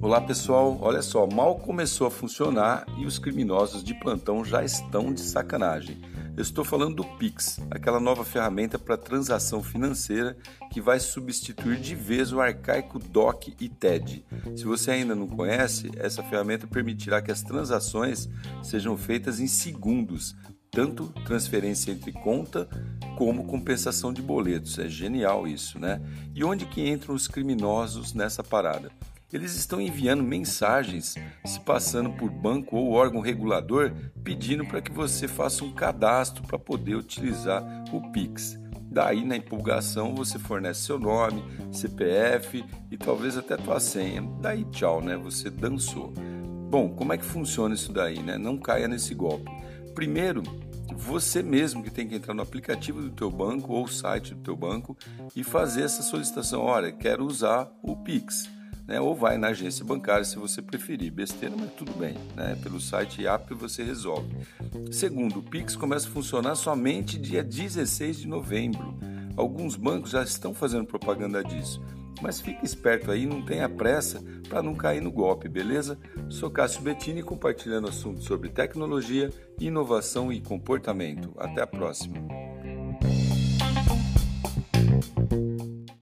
Olá pessoal, olha só, mal começou a funcionar e os criminosos de plantão já estão de sacanagem. Eu estou falando do Pix, aquela nova ferramenta para transação financeira que vai substituir de vez o arcaico DOC e TED. Se você ainda não conhece, essa ferramenta permitirá que as transações sejam feitas em segundos, tanto transferência entre conta como compensação de boletos. É genial isso, né? E onde que entram os criminosos nessa parada? Eles estão enviando mensagens se passando por banco ou órgão regulador pedindo para que você faça um cadastro para poder utilizar o Pix. Daí, na empolgação, você fornece seu nome, CPF e talvez até tua senha. Daí, tchau, né? Você dançou. Bom, como é que funciona isso daí, né? Não caia nesse golpe. Primeiro, você mesmo que tem que entrar no aplicativo do teu banco ou site do teu banco e fazer essa solicitação. Olha, quero usar o Pix né? ou vai na agência bancária se você preferir. Besteira, mas tudo bem. Né? Pelo site e app você resolve. Segundo, o Pix começa a funcionar somente dia 16 de novembro. Alguns bancos já estão fazendo propaganda disso. Mas fique esperto aí, não tenha pressa para não cair no golpe, beleza? Sou Cássio Bettini compartilhando assuntos sobre tecnologia, inovação e comportamento. Até a próxima.